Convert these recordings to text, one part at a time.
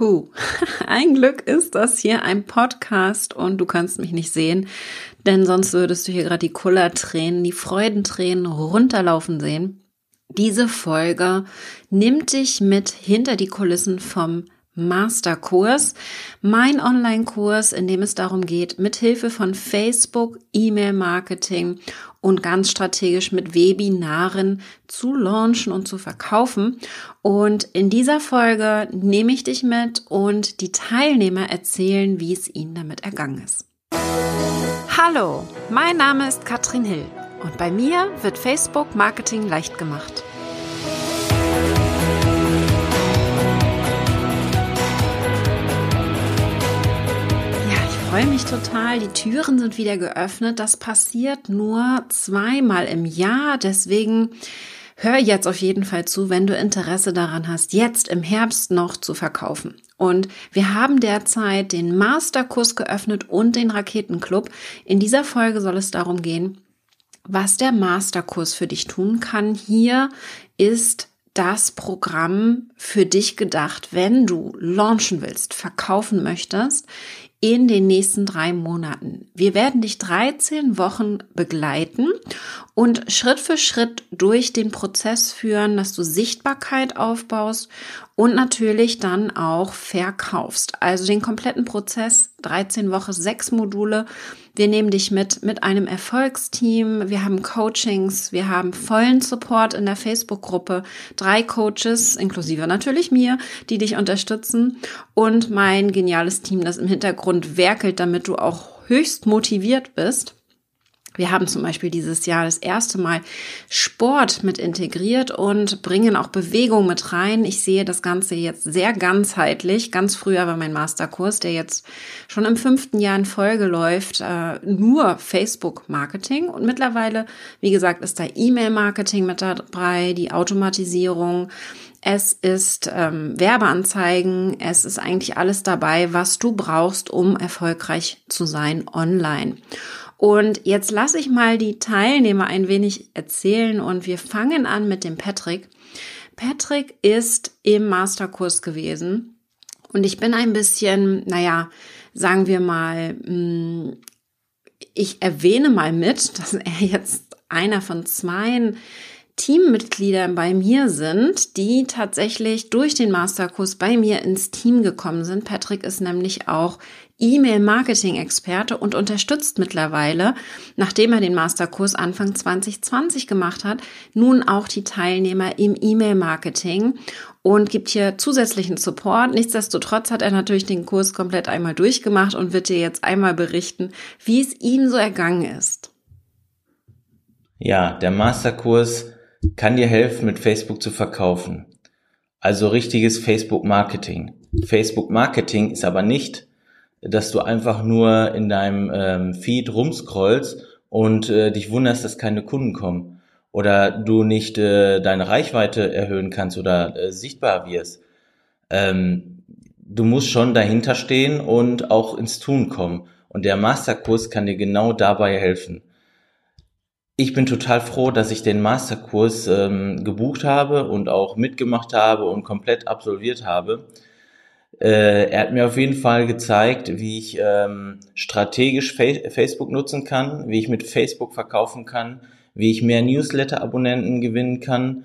Puh, ein Glück ist das hier ein Podcast und du kannst mich nicht sehen, denn sonst würdest du hier gerade die Kullertränen, die Freudentränen runterlaufen sehen. Diese Folge nimmt dich mit hinter die Kulissen vom Masterkurs, mein Online-Kurs, in dem es darum geht, mit Hilfe von Facebook, E-Mail-Marketing und ganz strategisch mit Webinaren zu launchen und zu verkaufen. Und in dieser Folge nehme ich dich mit und die Teilnehmer erzählen, wie es ihnen damit ergangen ist. Hallo, mein Name ist Katrin Hill und bei mir wird Facebook Marketing leicht gemacht. Freue mich total. Die Türen sind wieder geöffnet. Das passiert nur zweimal im Jahr. Deswegen hör jetzt auf jeden Fall zu, wenn du Interesse daran hast, jetzt im Herbst noch zu verkaufen. Und wir haben derzeit den Masterkurs geöffnet und den Raketenclub. In dieser Folge soll es darum gehen, was der Masterkurs für dich tun kann. Hier ist das Programm für dich gedacht, wenn du launchen willst, verkaufen möchtest, in den nächsten drei Monaten. Wir werden dich 13 Wochen begleiten und Schritt für Schritt durch den Prozess führen, dass du Sichtbarkeit aufbaust und natürlich dann auch verkaufst. Also den kompletten Prozess, 13 Wochen, sechs Module. Wir nehmen dich mit mit einem Erfolgsteam. Wir haben Coachings, wir haben vollen Support in der Facebook-Gruppe, drei Coaches, inklusive natürlich mir, die dich unterstützen und mein geniales Team, das im Hintergrund werkelt, damit du auch höchst motiviert bist. Wir haben zum Beispiel dieses Jahr das erste Mal Sport mit integriert und bringen auch Bewegung mit rein. Ich sehe das Ganze jetzt sehr ganzheitlich. Ganz früher war mein Masterkurs, der jetzt schon im fünften Jahr in Folge läuft, äh, nur Facebook-Marketing. Und mittlerweile, wie gesagt, ist da E-Mail-Marketing mit dabei, die Automatisierung. Es ist ähm, Werbeanzeigen, es ist eigentlich alles dabei, was du brauchst, um erfolgreich zu sein online. Und jetzt lasse ich mal die Teilnehmer ein wenig erzählen und wir fangen an mit dem Patrick. Patrick ist im Masterkurs gewesen und ich bin ein bisschen, naja, sagen wir mal, mm, ich erwähne mal mit, dass er jetzt einer von zwei Teammitgliedern bei mir sind, die tatsächlich durch den Masterkurs bei mir ins Team gekommen sind. Patrick ist nämlich auch E-Mail-Marketing-Experte und unterstützt mittlerweile, nachdem er den Masterkurs Anfang 2020 gemacht hat, nun auch die Teilnehmer im E-Mail-Marketing und gibt hier zusätzlichen Support. Nichtsdestotrotz hat er natürlich den Kurs komplett einmal durchgemacht und wird dir jetzt einmal berichten, wie es ihm so ergangen ist. Ja, der Masterkurs kann dir helfen, mit Facebook zu verkaufen. Also richtiges Facebook-Marketing. Facebook-Marketing ist aber nicht dass du einfach nur in deinem ähm, Feed rumscrollst und äh, dich wunderst, dass keine Kunden kommen oder du nicht äh, deine Reichweite erhöhen kannst oder äh, sichtbar wirst. Ähm, du musst schon dahinter stehen und auch ins Tun kommen. Und der Masterkurs kann dir genau dabei helfen. Ich bin total froh, dass ich den Masterkurs ähm, gebucht habe und auch mitgemacht habe und komplett absolviert habe äh, er hat mir auf jeden Fall gezeigt, wie ich ähm, strategisch Fa Facebook nutzen kann, wie ich mit Facebook verkaufen kann, wie ich mehr Newsletter-Abonnenten gewinnen kann.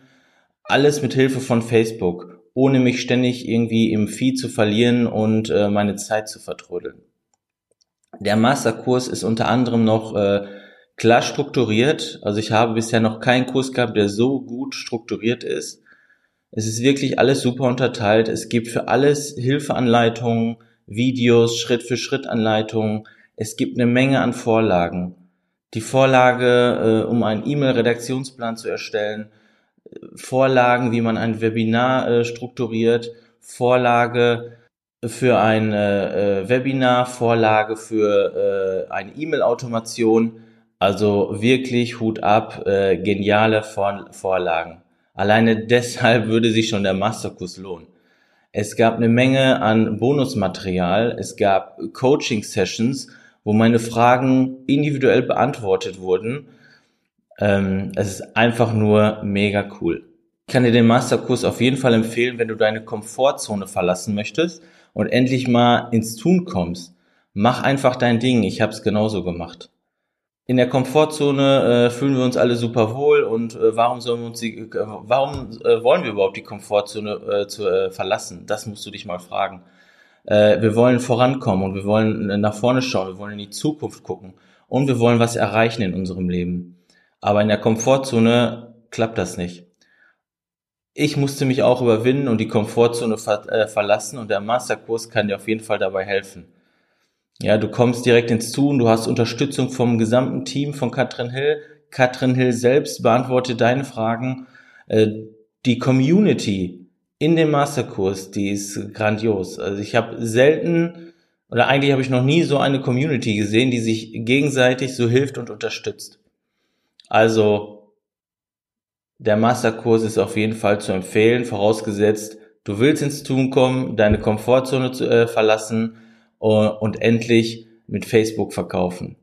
Alles mit Hilfe von Facebook, ohne mich ständig irgendwie im Feed zu verlieren und äh, meine Zeit zu vertrödeln. Der Masterkurs ist unter anderem noch äh, klar strukturiert. Also ich habe bisher noch keinen Kurs gehabt, der so gut strukturiert ist. Es ist wirklich alles super unterteilt. Es gibt für alles Hilfeanleitungen, Videos, Schritt-für-Schritt-Anleitungen. Es gibt eine Menge an Vorlagen. Die Vorlage, äh, um einen E-Mail-Redaktionsplan zu erstellen, Vorlagen, wie man ein Webinar äh, strukturiert, Vorlage für ein äh, Webinar, Vorlage für äh, eine E-Mail-Automation. Also wirklich Hut ab, äh, geniale Vor Vorlagen. Alleine deshalb würde sich schon der Masterkurs lohnen. Es gab eine Menge an Bonusmaterial, es gab Coaching-Sessions, wo meine Fragen individuell beantwortet wurden. Ähm, es ist einfach nur mega cool. Ich kann dir den Masterkurs auf jeden Fall empfehlen, wenn du deine Komfortzone verlassen möchtest und endlich mal ins Tun kommst. Mach einfach dein Ding. Ich habe es genauso gemacht. In der Komfortzone äh, fühlen wir uns alle super wohl und äh, warum sollen wir uns die, äh, warum äh, wollen wir überhaupt die Komfortzone äh, zu, äh, verlassen? Das musst du dich mal fragen. Wir wollen vorankommen und wir wollen nach vorne schauen, wir wollen in die Zukunft gucken und wir wollen was erreichen in unserem Leben. Aber in der Komfortzone klappt das nicht. Ich musste mich auch überwinden und die Komfortzone ver verlassen und der Masterkurs kann dir auf jeden Fall dabei helfen. Ja, du kommst direkt ins Tun, du hast Unterstützung vom gesamten Team von Katrin Hill. Katrin Hill selbst beantwortet deine Fragen. Äh, die Community in dem Masterkurs, die ist grandios. Also ich habe selten oder eigentlich habe ich noch nie so eine Community gesehen, die sich gegenseitig so hilft und unterstützt. Also der Masterkurs ist auf jeden Fall zu empfehlen, vorausgesetzt, du willst ins Tun kommen, deine Komfortzone zu, äh, verlassen und endlich mit Facebook verkaufen.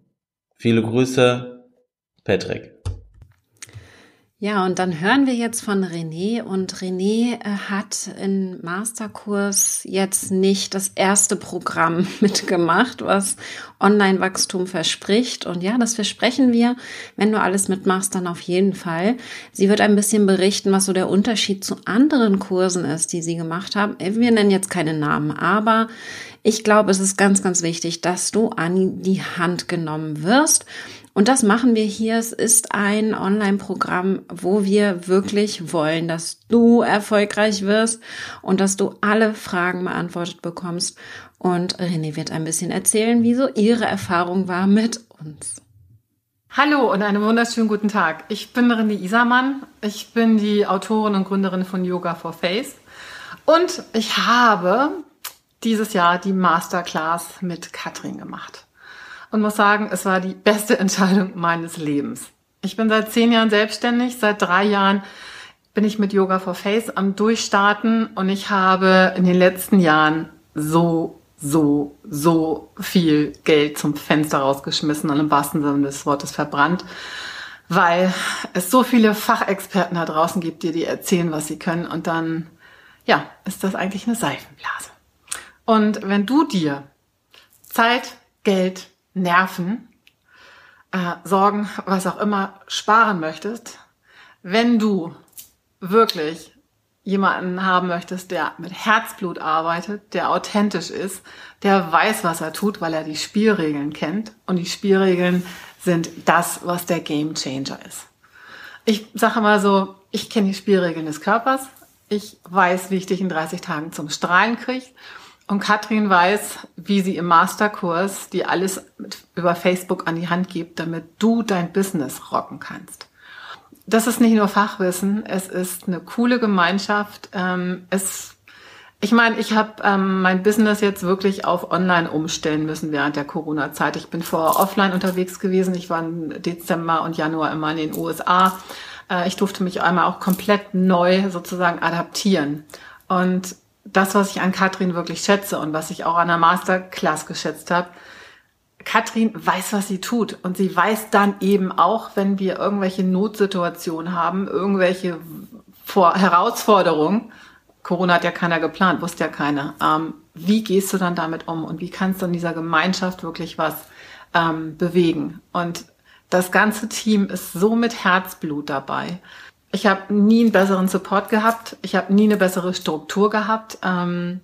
Viele Grüße, Patrick. Ja, und dann hören wir jetzt von René und René äh, hat im Masterkurs jetzt nicht das erste Programm mitgemacht, was Online-Wachstum verspricht. Und ja, das versprechen wir. Wenn du alles mitmachst, dann auf jeden Fall. Sie wird ein bisschen berichten, was so der Unterschied zu anderen Kursen ist, die sie gemacht haben. Wir nennen jetzt keine Namen, aber ich glaube, es ist ganz, ganz wichtig, dass du an die Hand genommen wirst und das machen wir hier. Es ist ein Online-Programm, wo wir wirklich wollen, dass du erfolgreich wirst und dass du alle Fragen beantwortet bekommst. Und René wird ein bisschen erzählen, wie so ihre Erfahrung war mit uns. Hallo und einen wunderschönen guten Tag. Ich bin René Isermann. Ich bin die Autorin und Gründerin von Yoga for Face. Und ich habe dieses Jahr die Masterclass mit Katrin gemacht und muss sagen, es war die beste Entscheidung meines Lebens. Ich bin seit zehn Jahren selbstständig, seit drei Jahren bin ich mit Yoga for Face am Durchstarten und ich habe in den letzten Jahren so, so, so viel Geld zum Fenster rausgeschmissen und im wahrsten Sinne des Wortes verbrannt, weil es so viele Fachexperten da draußen gibt, die dir erzählen, was sie können und dann, ja, ist das eigentlich eine Seifenblase. Und wenn du dir Zeit, Geld, Nerven, äh, Sorgen, was auch immer sparen möchtest, wenn du wirklich jemanden haben möchtest, der mit Herzblut arbeitet, der authentisch ist, der weiß, was er tut, weil er die Spielregeln kennt. Und die Spielregeln sind das, was der Game Changer ist. Ich sage mal so, ich kenne die Spielregeln des Körpers. Ich weiß, wie ich dich in 30 Tagen zum Strahlen kriege. Und Katrin weiß, wie sie im Masterkurs dir alles über Facebook an die Hand gibt, damit du dein Business rocken kannst. Das ist nicht nur Fachwissen, es ist eine coole Gemeinschaft. Ähm, es, ich meine, ich habe ähm, mein Business jetzt wirklich auf Online umstellen müssen während der Corona-Zeit. Ich bin vorher offline unterwegs gewesen. Ich war im Dezember und Januar immer in den USA. Äh, ich durfte mich einmal auch komplett neu sozusagen adaptieren. Und das, was ich an Katrin wirklich schätze und was ich auch an der Masterclass geschätzt habe, Katrin weiß, was sie tut. Und sie weiß dann eben auch, wenn wir irgendwelche Notsituationen haben, irgendwelche Vor Herausforderungen, Corona hat ja keiner geplant, wusste ja keiner. Ähm, wie gehst du dann damit um und wie kannst du in dieser Gemeinschaft wirklich was ähm, bewegen? Und das ganze Team ist so mit Herzblut dabei. Ich habe nie einen besseren Support gehabt. Ich habe nie eine bessere Struktur gehabt. Ähm,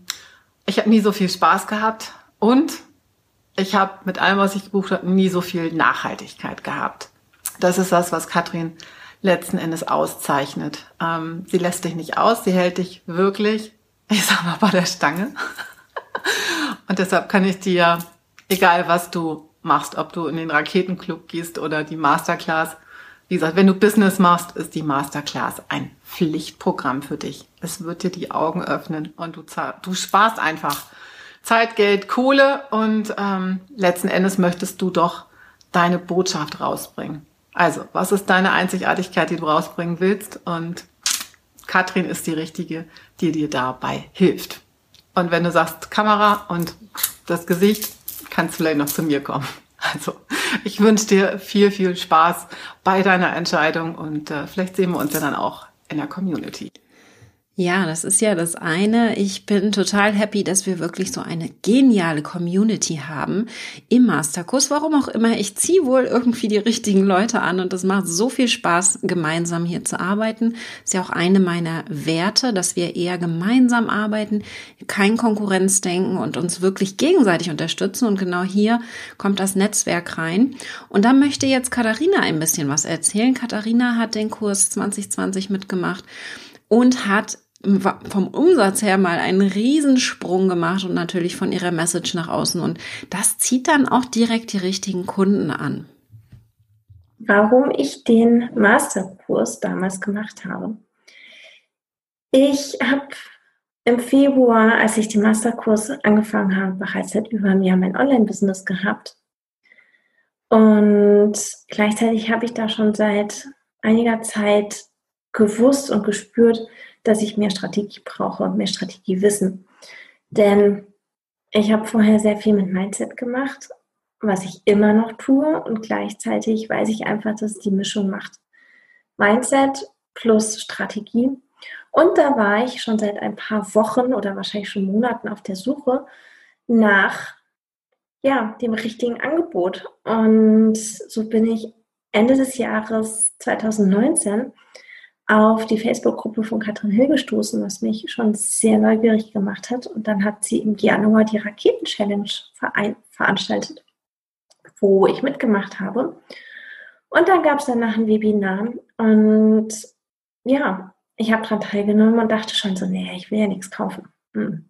ich habe nie so viel Spaß gehabt. Und ich habe mit allem, was ich gebucht habe, nie so viel Nachhaltigkeit gehabt. Das ist das, was Katrin letzten Endes auszeichnet. Ähm, sie lässt dich nicht aus, sie hält dich wirklich, ich sag mal, bei der Stange. Und deshalb kann ich dir, egal was du machst, ob du in den Raketenclub gehst oder die Masterclass, wie gesagt, wenn du Business machst, ist die Masterclass ein Pflichtprogramm für dich. Es wird dir die Augen öffnen und du, du sparst einfach Zeit, Geld, Kohle und ähm, letzten Endes möchtest du doch deine Botschaft rausbringen. Also, was ist deine Einzigartigkeit, die du rausbringen willst? Und Katrin ist die richtige, die dir dabei hilft. Und wenn du sagst Kamera und das Gesicht, kannst du vielleicht noch zu mir kommen. Also, ich wünsche dir viel, viel Spaß bei deiner Entscheidung und äh, vielleicht sehen wir uns ja dann auch in der Community. Ja, das ist ja das eine. Ich bin total happy, dass wir wirklich so eine geniale Community haben im Masterkurs. Warum auch immer, ich ziehe wohl irgendwie die richtigen Leute an und es macht so viel Spaß, gemeinsam hier zu arbeiten. Ist ja auch eine meiner Werte, dass wir eher gemeinsam arbeiten, kein Konkurrenzdenken und uns wirklich gegenseitig unterstützen. Und genau hier kommt das Netzwerk rein. Und da möchte jetzt Katharina ein bisschen was erzählen. Katharina hat den Kurs 2020 mitgemacht und hat vom Umsatz her mal einen Riesensprung gemacht und natürlich von ihrer Message nach außen. Und das zieht dann auch direkt die richtigen Kunden an. Warum ich den Masterkurs damals gemacht habe. Ich habe im Februar, als ich den Masterkurs angefangen habe, bereits seit über einem Jahr mein Online-Business gehabt. Und gleichzeitig habe ich da schon seit einiger Zeit gewusst und gespürt, dass ich mehr Strategie brauche, mehr Strategiewissen. Denn ich habe vorher sehr viel mit Mindset gemacht, was ich immer noch tue und gleichzeitig weiß ich einfach, dass die Mischung macht. Mindset plus Strategie. Und da war ich schon seit ein paar Wochen oder wahrscheinlich schon Monaten auf der Suche nach ja, dem richtigen Angebot. Und so bin ich Ende des Jahres 2019 auf die Facebook-Gruppe von Katrin Hill gestoßen, was mich schon sehr neugierig gemacht hat. Und dann hat sie im Januar die Raketen-Challenge veranstaltet, wo ich mitgemacht habe. Und dann gab es danach ein Webinar. Und ja, ich habe daran teilgenommen und dachte schon so, nee, ich will ja nichts kaufen. Hm.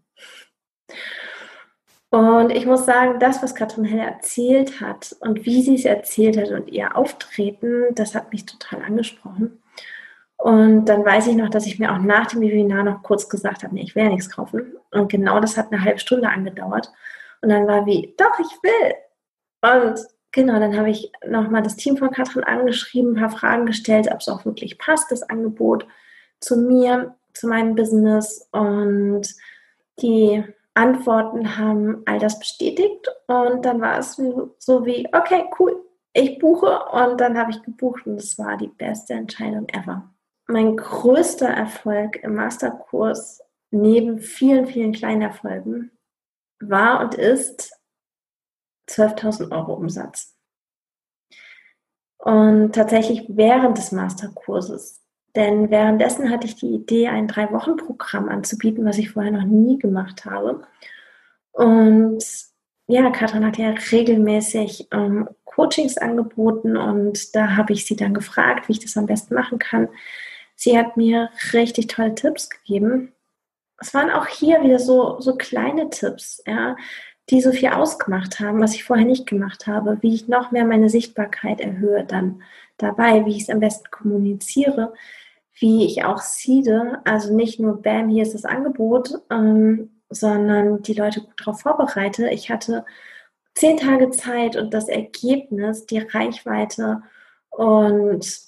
Und ich muss sagen, das, was Katrin Hill erzählt hat und wie sie es erzählt hat und ihr Auftreten, das hat mich total angesprochen. Und dann weiß ich noch, dass ich mir auch nach dem Webinar noch kurz gesagt habe, nee, ich will ja nichts kaufen. Und genau das hat eine halbe Stunde angedauert. Und dann war wie, doch, ich will. Und genau, dann habe ich nochmal das Team von Katrin angeschrieben, ein paar Fragen gestellt, ob es auch wirklich passt, das Angebot zu mir, zu meinem Business. Und die Antworten haben all das bestätigt. Und dann war es so wie, okay, cool, ich buche. Und dann habe ich gebucht und es war die beste Entscheidung ever mein größter Erfolg im Masterkurs neben vielen, vielen kleinen Erfolgen war und ist 12.000 Euro Umsatz. Und tatsächlich während des Masterkurses. Denn währenddessen hatte ich die Idee, ein Drei-Wochen-Programm anzubieten, was ich vorher noch nie gemacht habe. Und ja, Katrin hat ja regelmäßig ähm, Coachings angeboten und da habe ich sie dann gefragt, wie ich das am besten machen kann. Sie hat mir richtig tolle Tipps gegeben. Es waren auch hier wieder so, so kleine Tipps, ja, die so viel ausgemacht haben, was ich vorher nicht gemacht habe, wie ich noch mehr meine Sichtbarkeit erhöhe dann dabei, wie ich es am besten kommuniziere, wie ich auch seede, also nicht nur Bam, hier ist das Angebot, ähm, sondern die Leute gut darauf vorbereite. Ich hatte zehn Tage Zeit und das Ergebnis, die Reichweite und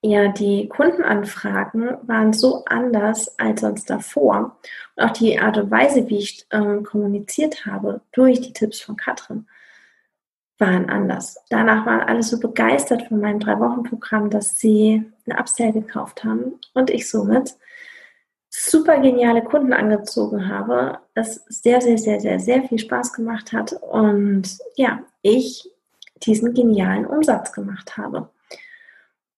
ja, die Kundenanfragen waren so anders als sonst davor. Und auch die Art und Weise, wie ich ähm, kommuniziert habe, durch die Tipps von Katrin, waren anders. Danach waren alle so begeistert von meinem Drei-Wochen-Programm, dass sie eine Upsell gekauft haben und ich somit super geniale Kunden angezogen habe, es sehr, sehr, sehr, sehr, sehr viel Spaß gemacht hat und ja, ich diesen genialen Umsatz gemacht habe.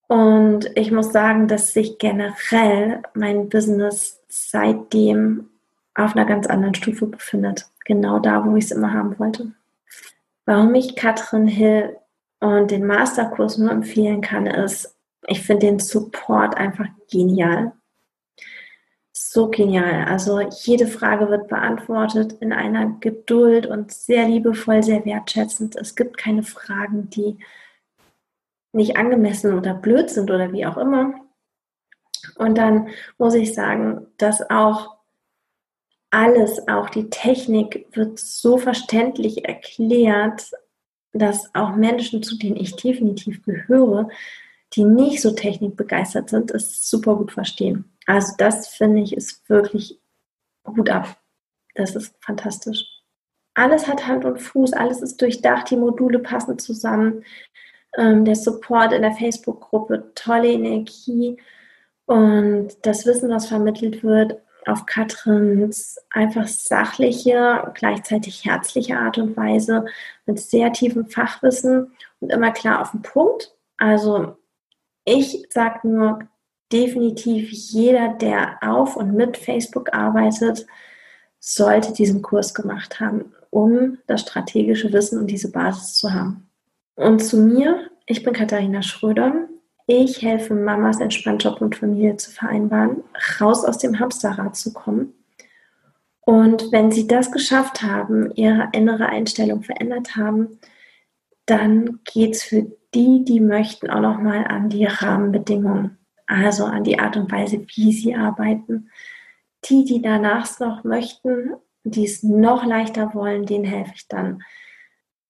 Und ich muss sagen, dass sich generell mein Business seitdem auf einer ganz anderen Stufe befindet. Genau da, wo ich es immer haben wollte. Warum ich Katrin Hill und den Masterkurs nur empfehlen kann, ist, ich finde den Support einfach genial. So genial. Also jede Frage wird beantwortet in einer Geduld und sehr liebevoll, sehr wertschätzend. Es gibt keine Fragen, die nicht angemessen oder blöd sind oder wie auch immer. Und dann muss ich sagen, dass auch alles, auch die Technik wird so verständlich erklärt, dass auch Menschen, zu denen ich definitiv gehöre, die nicht so technikbegeistert sind, es super gut verstehen. Also das finde ich ist wirklich gut ab. Das ist fantastisch. Alles hat Hand und Fuß, alles ist durchdacht, die Module passen zusammen ähm, der Support in der Facebook-Gruppe, tolle Energie. Und das Wissen, was vermittelt wird, auf Katrins einfach sachliche, gleichzeitig herzliche Art und Weise mit sehr tiefem Fachwissen und immer klar auf den Punkt. Also ich sage nur definitiv, jeder, der auf und mit Facebook arbeitet, sollte diesen Kurs gemacht haben, um das strategische Wissen und diese Basis zu haben. Und zu mir, ich bin Katharina Schröder. Ich helfe Mamas, entspannt Job und Familie zu vereinbaren, raus aus dem Hamsterrad zu kommen. Und wenn sie das geschafft haben, ihre innere Einstellung verändert haben, dann geht es für die, die möchten, auch nochmal an die Rahmenbedingungen, also an die Art und Weise, wie sie arbeiten. Die, die danach noch möchten, die es noch leichter wollen, denen helfe ich dann,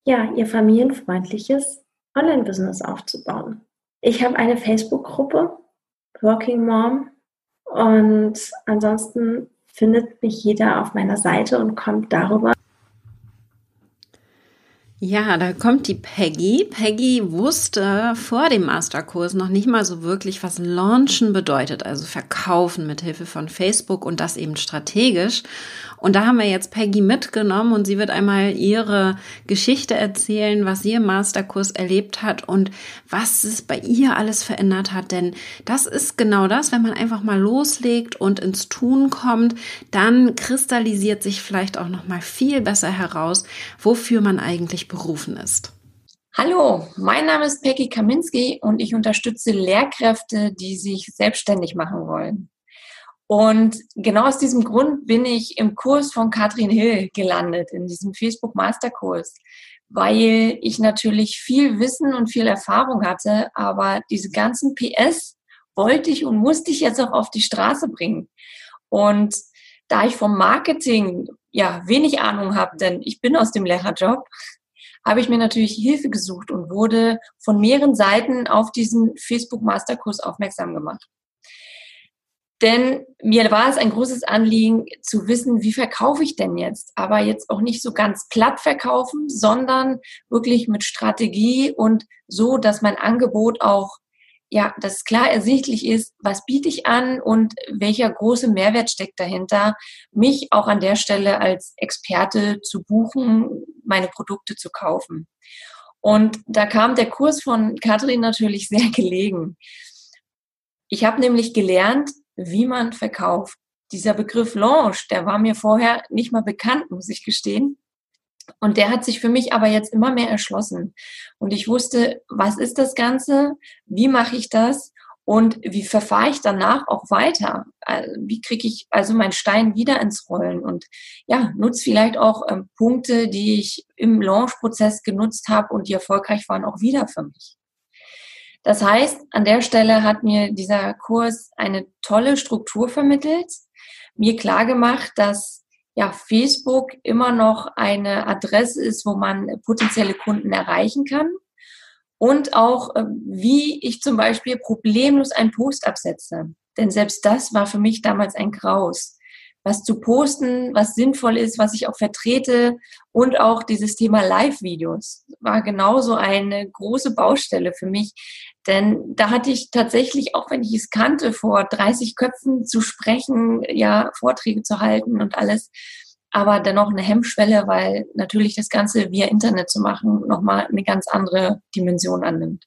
ja, ihr familienfreundliches Online-Business aufzubauen. Ich habe eine Facebook-Gruppe, Working Mom, und ansonsten findet mich jeder auf meiner Seite und kommt darüber ja, da kommt die Peggy. Peggy wusste vor dem Masterkurs noch nicht mal so wirklich, was Launchen bedeutet, also verkaufen mit Hilfe von Facebook und das eben strategisch. Und da haben wir jetzt Peggy mitgenommen und sie wird einmal ihre Geschichte erzählen, was sie im Masterkurs erlebt hat und was es bei ihr alles verändert hat. Denn das ist genau das, wenn man einfach mal loslegt und ins Tun kommt, dann kristallisiert sich vielleicht auch noch mal viel besser heraus, wofür man eigentlich berufen ist. Hallo, mein Name ist Peggy Kaminski und ich unterstütze Lehrkräfte, die sich selbstständig machen wollen. Und genau aus diesem Grund bin ich im Kurs von Katrin Hill gelandet, in diesem Facebook Masterkurs, weil ich natürlich viel Wissen und viel Erfahrung hatte, aber diese ganzen PS wollte ich und musste ich jetzt auch auf die Straße bringen. Und da ich vom Marketing ja wenig Ahnung habe, denn ich bin aus dem Lehrerjob, habe ich mir natürlich Hilfe gesucht und wurde von mehreren Seiten auf diesen Facebook Masterkurs aufmerksam gemacht. Denn mir war es ein großes Anliegen zu wissen, wie verkaufe ich denn jetzt? Aber jetzt auch nicht so ganz platt verkaufen, sondern wirklich mit Strategie und so, dass mein Angebot auch, ja, dass klar ersichtlich ist, was biete ich an und welcher große Mehrwert steckt dahinter, mich auch an der Stelle als Experte zu buchen, meine Produkte zu kaufen. Und da kam der Kurs von Katrin natürlich sehr gelegen. Ich habe nämlich gelernt, wie man verkauft. Dieser Begriff Launch, der war mir vorher nicht mal bekannt, muss ich gestehen. Und der hat sich für mich aber jetzt immer mehr erschlossen. Und ich wusste, was ist das Ganze? Wie mache ich das? Und wie verfahre ich danach auch weiter? Also, wie kriege ich also meinen Stein wieder ins Rollen? Und ja, nutze vielleicht auch ähm, Punkte, die ich im Launch-Prozess genutzt habe und die erfolgreich waren, auch wieder für mich. Das heißt, an der Stelle hat mir dieser Kurs eine tolle Struktur vermittelt, mir klar gemacht, dass ja, Facebook immer noch eine Adresse ist, wo man potenzielle Kunden erreichen kann und auch, äh, wie ich zum Beispiel problemlos einen Post absetze. Denn selbst das war für mich damals ein Graus was zu posten, was sinnvoll ist, was ich auch vertrete und auch dieses Thema Live-Videos war genauso eine große Baustelle für mich, denn da hatte ich tatsächlich, auch wenn ich es kannte, vor 30 Köpfen zu sprechen, ja, Vorträge zu halten und alles, aber dennoch eine Hemmschwelle, weil natürlich das Ganze via Internet zu machen nochmal eine ganz andere Dimension annimmt.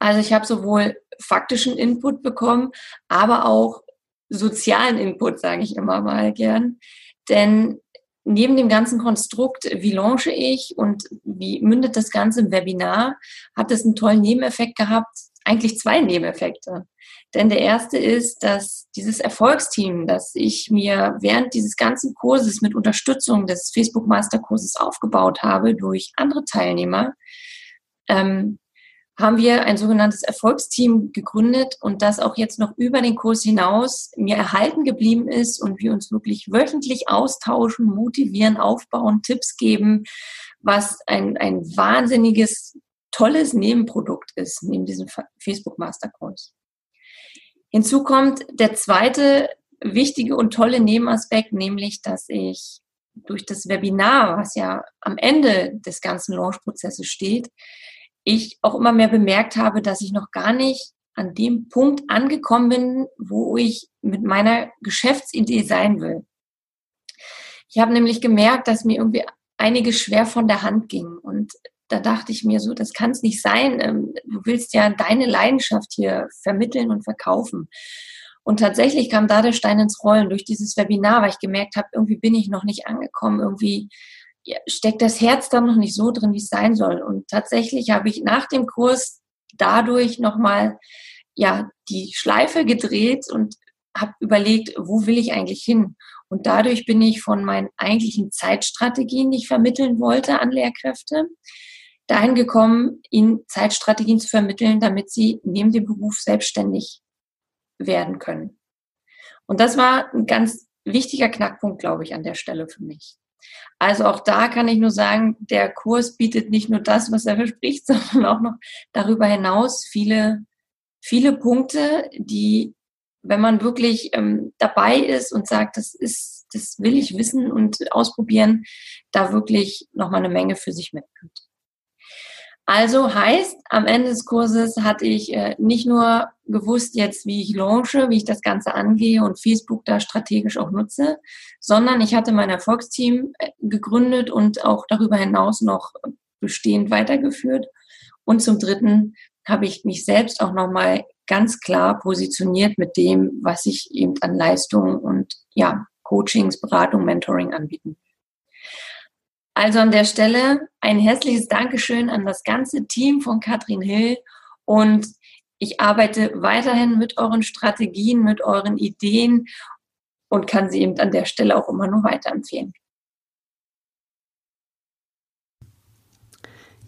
Also ich habe sowohl faktischen Input bekommen, aber auch sozialen Input, sage ich immer mal gern. Denn neben dem ganzen Konstrukt, wie launche ich und wie mündet das Ganze im Webinar, hat es einen tollen Nebeneffekt gehabt, eigentlich zwei Nebeneffekte. Denn der erste ist, dass dieses Erfolgsteam, das ich mir während dieses ganzen Kurses mit Unterstützung des Facebook Masterkurses aufgebaut habe durch andere Teilnehmer, ähm, haben wir ein sogenanntes Erfolgsteam gegründet und das auch jetzt noch über den Kurs hinaus mir erhalten geblieben ist und wir uns wirklich wöchentlich austauschen, motivieren, aufbauen, Tipps geben, was ein, ein wahnsinniges, tolles Nebenprodukt ist, neben diesem Facebook Masterkurs. Hinzu kommt der zweite wichtige und tolle Nebenaspekt, nämlich, dass ich durch das Webinar, was ja am Ende des ganzen Launch-Prozesses steht, ich auch immer mehr bemerkt habe, dass ich noch gar nicht an dem Punkt angekommen bin, wo ich mit meiner Geschäftsidee sein will. Ich habe nämlich gemerkt, dass mir irgendwie einiges schwer von der Hand ging. Und da dachte ich mir so, das kann es nicht sein. Ähm, du willst ja deine Leidenschaft hier vermitteln und verkaufen. Und tatsächlich kam da der Stein ins Rollen durch dieses Webinar, weil ich gemerkt habe, irgendwie bin ich noch nicht angekommen, irgendwie steckt das Herz da noch nicht so drin, wie es sein soll. Und tatsächlich habe ich nach dem Kurs dadurch nochmal ja, die Schleife gedreht und habe überlegt, wo will ich eigentlich hin? Und dadurch bin ich von meinen eigentlichen Zeitstrategien, die ich vermitteln wollte an Lehrkräfte, dahin gekommen, ihnen Zeitstrategien zu vermitteln, damit sie neben dem Beruf selbstständig werden können. Und das war ein ganz wichtiger Knackpunkt, glaube ich, an der Stelle für mich. Also auch da kann ich nur sagen, der Kurs bietet nicht nur das, was er verspricht, sondern auch noch darüber hinaus viele, viele Punkte, die wenn man wirklich ähm, dabei ist und sagt, das ist, das will ich wissen und ausprobieren, da wirklich nochmal eine Menge für sich mitnimmt. Also heißt, am Ende des Kurses hatte ich äh, nicht nur gewusst jetzt, wie ich launche, wie ich das Ganze angehe und Facebook da strategisch auch nutze, sondern ich hatte mein Erfolgsteam äh, gegründet und auch darüber hinaus noch bestehend weitergeführt. Und zum Dritten habe ich mich selbst auch nochmal ganz klar positioniert mit dem, was ich eben an Leistungen und ja, Coachings, Beratung, Mentoring anbieten. Also an der Stelle ein herzliches Dankeschön an das ganze Team von Katrin Hill und ich arbeite weiterhin mit euren Strategien, mit euren Ideen und kann sie eben an der Stelle auch immer nur weiterempfehlen.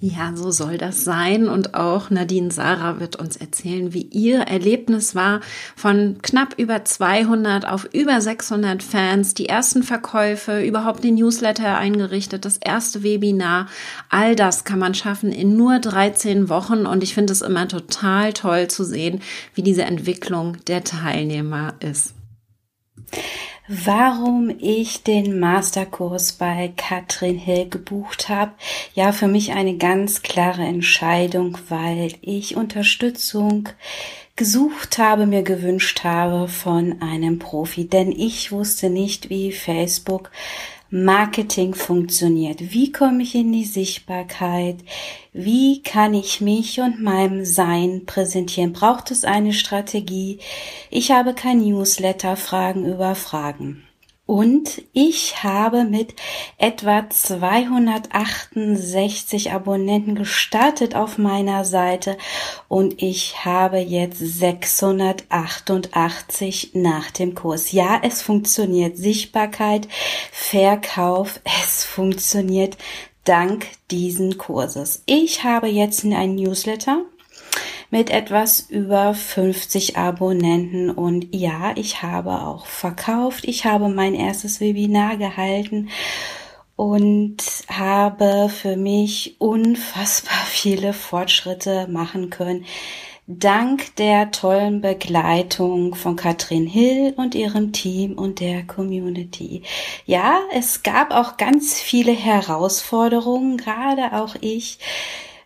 Ja, so soll das sein. Und auch Nadine Sarah wird uns erzählen, wie ihr Erlebnis war von knapp über 200 auf über 600 Fans, die ersten Verkäufe, überhaupt den Newsletter eingerichtet, das erste Webinar. All das kann man schaffen in nur 13 Wochen. Und ich finde es immer total toll zu sehen, wie diese Entwicklung der Teilnehmer ist warum ich den Masterkurs bei Katrin Hill gebucht habe. Ja, für mich eine ganz klare Entscheidung, weil ich Unterstützung gesucht habe, mir gewünscht habe von einem Profi, denn ich wusste nicht, wie Facebook Marketing funktioniert. Wie komme ich in die Sichtbarkeit? Wie kann ich mich und meinem Sein präsentieren? Braucht es eine Strategie? Ich habe kein Newsletter, Fragen über Fragen. Und ich habe mit etwa 268 Abonnenten gestartet auf meiner Seite und ich habe jetzt 688 nach dem Kurs. Ja, es funktioniert. Sichtbarkeit, Verkauf, es funktioniert dank diesen Kurses. Ich habe jetzt einen Newsletter mit etwas über 50 Abonnenten. Und ja, ich habe auch verkauft. Ich habe mein erstes Webinar gehalten und habe für mich unfassbar viele Fortschritte machen können. Dank der tollen Begleitung von Katrin Hill und ihrem Team und der Community. Ja, es gab auch ganz viele Herausforderungen, gerade auch ich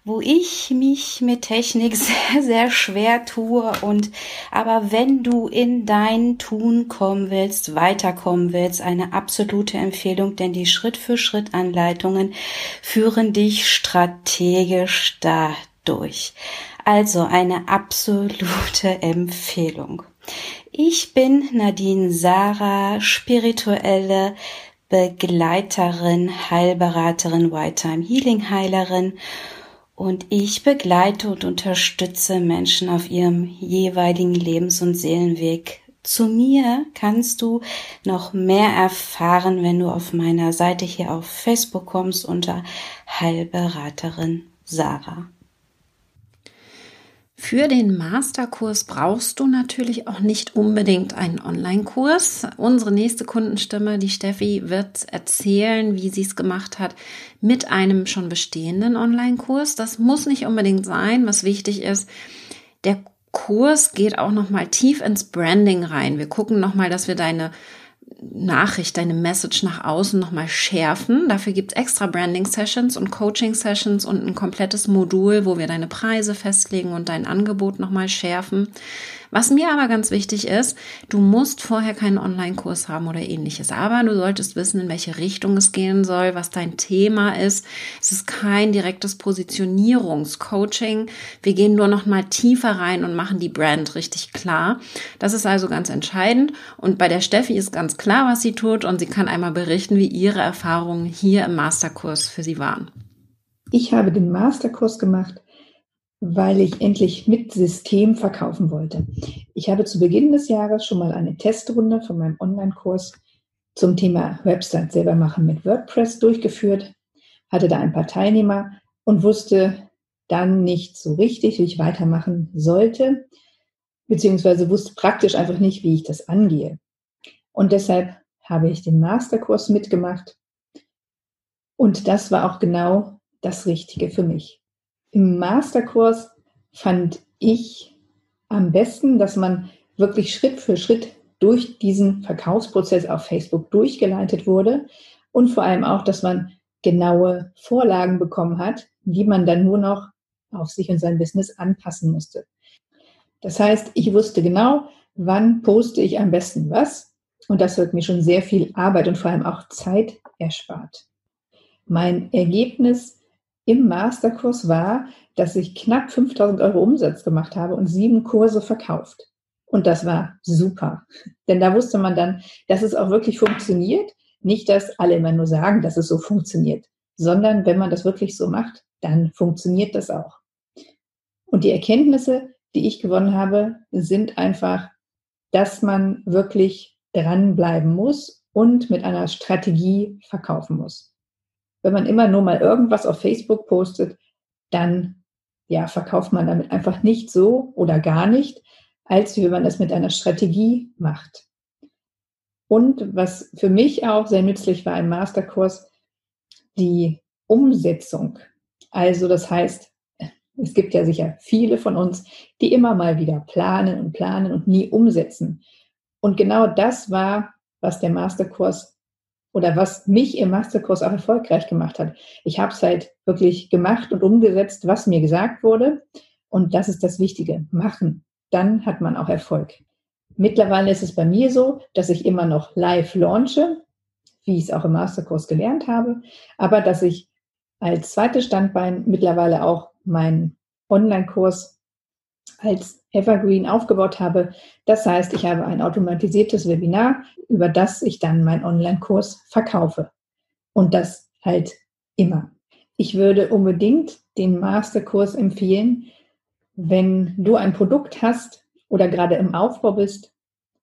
wo ich mich mit Technik sehr, sehr schwer tue und aber wenn du in dein Tun kommen willst, weiterkommen willst, eine absolute Empfehlung, denn die Schritt für Schritt Anleitungen führen dich strategisch dadurch. Also eine absolute Empfehlung. Ich bin Nadine Sarah, spirituelle Begleiterin, Heilberaterin, White Time Healing Heilerin und ich begleite und unterstütze Menschen auf ihrem jeweiligen Lebens- und Seelenweg. Zu mir kannst du noch mehr erfahren, wenn du auf meiner Seite hier auf Facebook kommst unter Heilberaterin Sarah. Für den Masterkurs brauchst du natürlich auch nicht unbedingt einen Online-Kurs. Unsere nächste Kundenstimme, die Steffi, wird erzählen, wie sie es gemacht hat mit einem schon bestehenden Online-Kurs. Das muss nicht unbedingt sein. Was wichtig ist, der Kurs geht auch noch mal tief ins Branding rein. Wir gucken noch mal, dass wir deine Nachricht, deine Message nach außen nochmal schärfen. Dafür gibt's extra Branding-Sessions und Coaching-Sessions und ein komplettes Modul, wo wir deine Preise festlegen und dein Angebot nochmal schärfen. Was mir aber ganz wichtig ist, du musst vorher keinen Online-Kurs haben oder ähnliches, aber du solltest wissen, in welche Richtung es gehen soll, was dein Thema ist. Es ist kein direktes Positionierungscoaching. Wir gehen nur noch mal tiefer rein und machen die Brand richtig klar. Das ist also ganz entscheidend. Und bei der Steffi ist ganz klar, was sie tut und sie kann einmal berichten, wie ihre Erfahrungen hier im Masterkurs für sie waren. Ich habe den Masterkurs gemacht weil ich endlich mit System verkaufen wollte. Ich habe zu Beginn des Jahres schon mal eine Testrunde von meinem Online-Kurs zum Thema Website selber machen mit WordPress durchgeführt, hatte da ein paar Teilnehmer und wusste dann nicht so richtig, wie ich weitermachen sollte, beziehungsweise wusste praktisch einfach nicht, wie ich das angehe. Und deshalb habe ich den Masterkurs mitgemacht und das war auch genau das Richtige für mich. Im Masterkurs fand ich am besten, dass man wirklich Schritt für Schritt durch diesen Verkaufsprozess auf Facebook durchgeleitet wurde und vor allem auch, dass man genaue Vorlagen bekommen hat, die man dann nur noch auf sich und sein Business anpassen musste. Das heißt, ich wusste genau, wann poste ich am besten was und das hat mir schon sehr viel Arbeit und vor allem auch Zeit erspart. Mein Ergebnis im Masterkurs war, dass ich knapp 5000 Euro Umsatz gemacht habe und sieben Kurse verkauft. Und das war super. Denn da wusste man dann, dass es auch wirklich funktioniert. Nicht, dass alle immer nur sagen, dass es so funktioniert, sondern wenn man das wirklich so macht, dann funktioniert das auch. Und die Erkenntnisse, die ich gewonnen habe, sind einfach, dass man wirklich dranbleiben muss und mit einer Strategie verkaufen muss wenn man immer nur mal irgendwas auf Facebook postet, dann ja, verkauft man damit einfach nicht so oder gar nicht, als wenn man das mit einer Strategie macht. Und was für mich auch sehr nützlich war im Masterkurs, die Umsetzung. Also das heißt, es gibt ja sicher viele von uns, die immer mal wieder planen und planen und nie umsetzen. Und genau das war, was der Masterkurs oder was mich im Masterkurs auch erfolgreich gemacht hat. Ich habe es halt wirklich gemacht und umgesetzt, was mir gesagt wurde. Und das ist das Wichtige, machen. Dann hat man auch Erfolg. Mittlerweile ist es bei mir so, dass ich immer noch live launche, wie ich es auch im Masterkurs gelernt habe, aber dass ich als zweites Standbein mittlerweile auch meinen Online-Kurs als Evergreen aufgebaut habe. Das heißt, ich habe ein automatisiertes Webinar, über das ich dann meinen Online-Kurs verkaufe. Und das halt immer. Ich würde unbedingt den Masterkurs empfehlen, wenn du ein Produkt hast oder gerade im Aufbau bist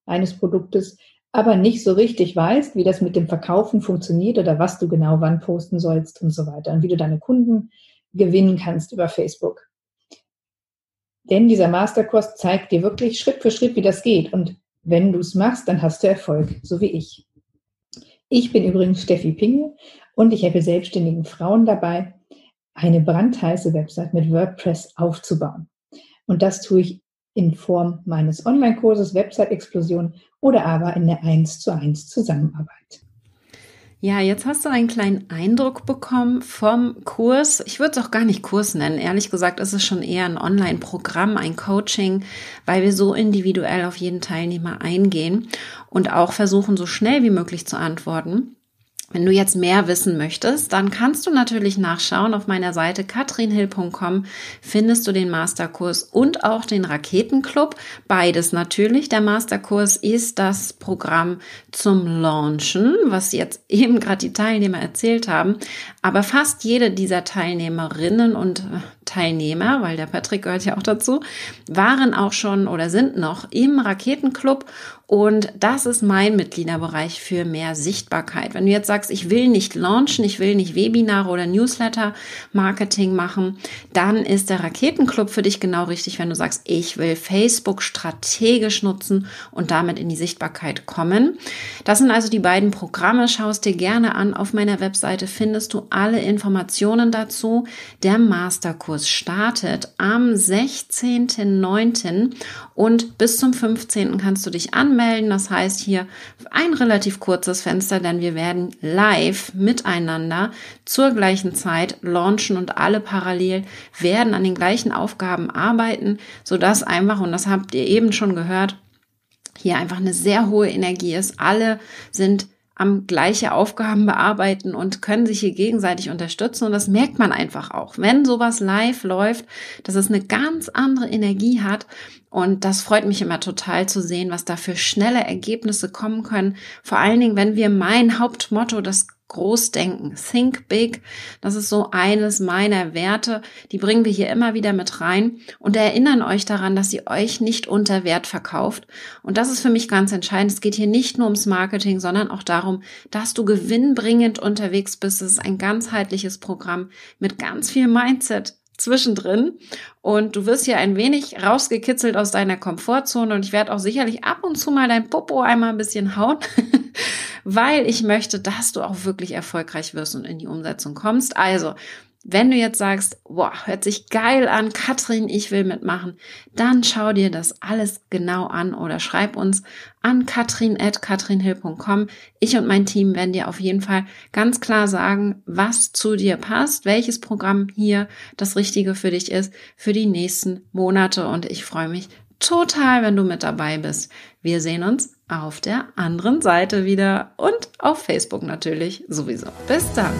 eines Produktes, aber nicht so richtig weißt, wie das mit dem Verkaufen funktioniert oder was du genau wann posten sollst und so weiter und wie du deine Kunden gewinnen kannst über Facebook. Denn dieser Masterkurs zeigt dir wirklich Schritt für Schritt, wie das geht. Und wenn du es machst, dann hast du Erfolg, so wie ich. Ich bin übrigens Steffi Pinge und ich helfe selbstständigen Frauen dabei, eine brandheiße Website mit WordPress aufzubauen. Und das tue ich in Form meines Online-Kurses Website Explosion oder aber in der 1 zu 1 Zusammenarbeit. Ja, jetzt hast du einen kleinen Eindruck bekommen vom Kurs. Ich würde es auch gar nicht Kurs nennen. Ehrlich gesagt ist es schon eher ein Online-Programm, ein Coaching, weil wir so individuell auf jeden Teilnehmer eingehen und auch versuchen, so schnell wie möglich zu antworten. Wenn du jetzt mehr wissen möchtest, dann kannst du natürlich nachschauen. Auf meiner Seite katrinhill.com findest du den Masterkurs und auch den Raketenclub. Beides natürlich. Der Masterkurs ist das Programm zum Launchen, was jetzt eben gerade die Teilnehmer erzählt haben. Aber fast jede dieser Teilnehmerinnen und äh, Teilnehmer, weil der Patrick gehört ja auch dazu, waren auch schon oder sind noch im Raketenclub und das ist mein Mitgliederbereich für mehr Sichtbarkeit. Wenn du jetzt sagst, ich will nicht launchen, ich will nicht Webinare oder Newsletter Marketing machen, dann ist der Raketenclub für dich genau richtig, wenn du sagst, ich will Facebook strategisch nutzen und damit in die Sichtbarkeit kommen. Das sind also die beiden Programme. Schau es dir gerne an. Auf meiner Webseite findest du alle Informationen dazu. Der Masterkurs startet am 16.09. und bis zum 15. kannst du dich anmelden. Das heißt hier ein relativ kurzes Fenster, denn wir werden live miteinander zur gleichen Zeit launchen und alle parallel werden an den gleichen Aufgaben arbeiten, sodass einfach, und das habt ihr eben schon gehört, hier einfach eine sehr hohe Energie ist. Alle sind am gleiche Aufgaben bearbeiten und können sich hier gegenseitig unterstützen. Und das merkt man einfach auch. Wenn sowas live läuft, dass es eine ganz andere Energie hat. Und das freut mich immer total zu sehen, was da für schnelle Ergebnisse kommen können. Vor allen Dingen, wenn wir mein Hauptmotto, das Großdenken, Think Big, das ist so eines meiner Werte, die bringen wir hier immer wieder mit rein. Und erinnern euch daran, dass ihr euch nicht unter Wert verkauft. Und das ist für mich ganz entscheidend. Es geht hier nicht nur ums Marketing, sondern auch darum, dass du gewinnbringend unterwegs bist. Es ist ein ganzheitliches Programm mit ganz viel Mindset zwischendrin. Und du wirst hier ein wenig rausgekitzelt aus deiner Komfortzone. Und ich werde auch sicherlich ab und zu mal dein Popo einmal ein bisschen hauen, weil ich möchte, dass du auch wirklich erfolgreich wirst und in die Umsetzung kommst. Also, wenn du jetzt sagst, boah, hört sich geil an, Katrin, ich will mitmachen, dann schau dir das alles genau an oder schreib uns an katrin.katrinhill.com. Ich und mein Team werden dir auf jeden Fall ganz klar sagen, was zu dir passt, welches Programm hier das Richtige für dich ist für die nächsten Monate und ich freue mich total, wenn du mit dabei bist. Wir sehen uns auf der anderen Seite wieder und auf Facebook natürlich sowieso. Bis dann.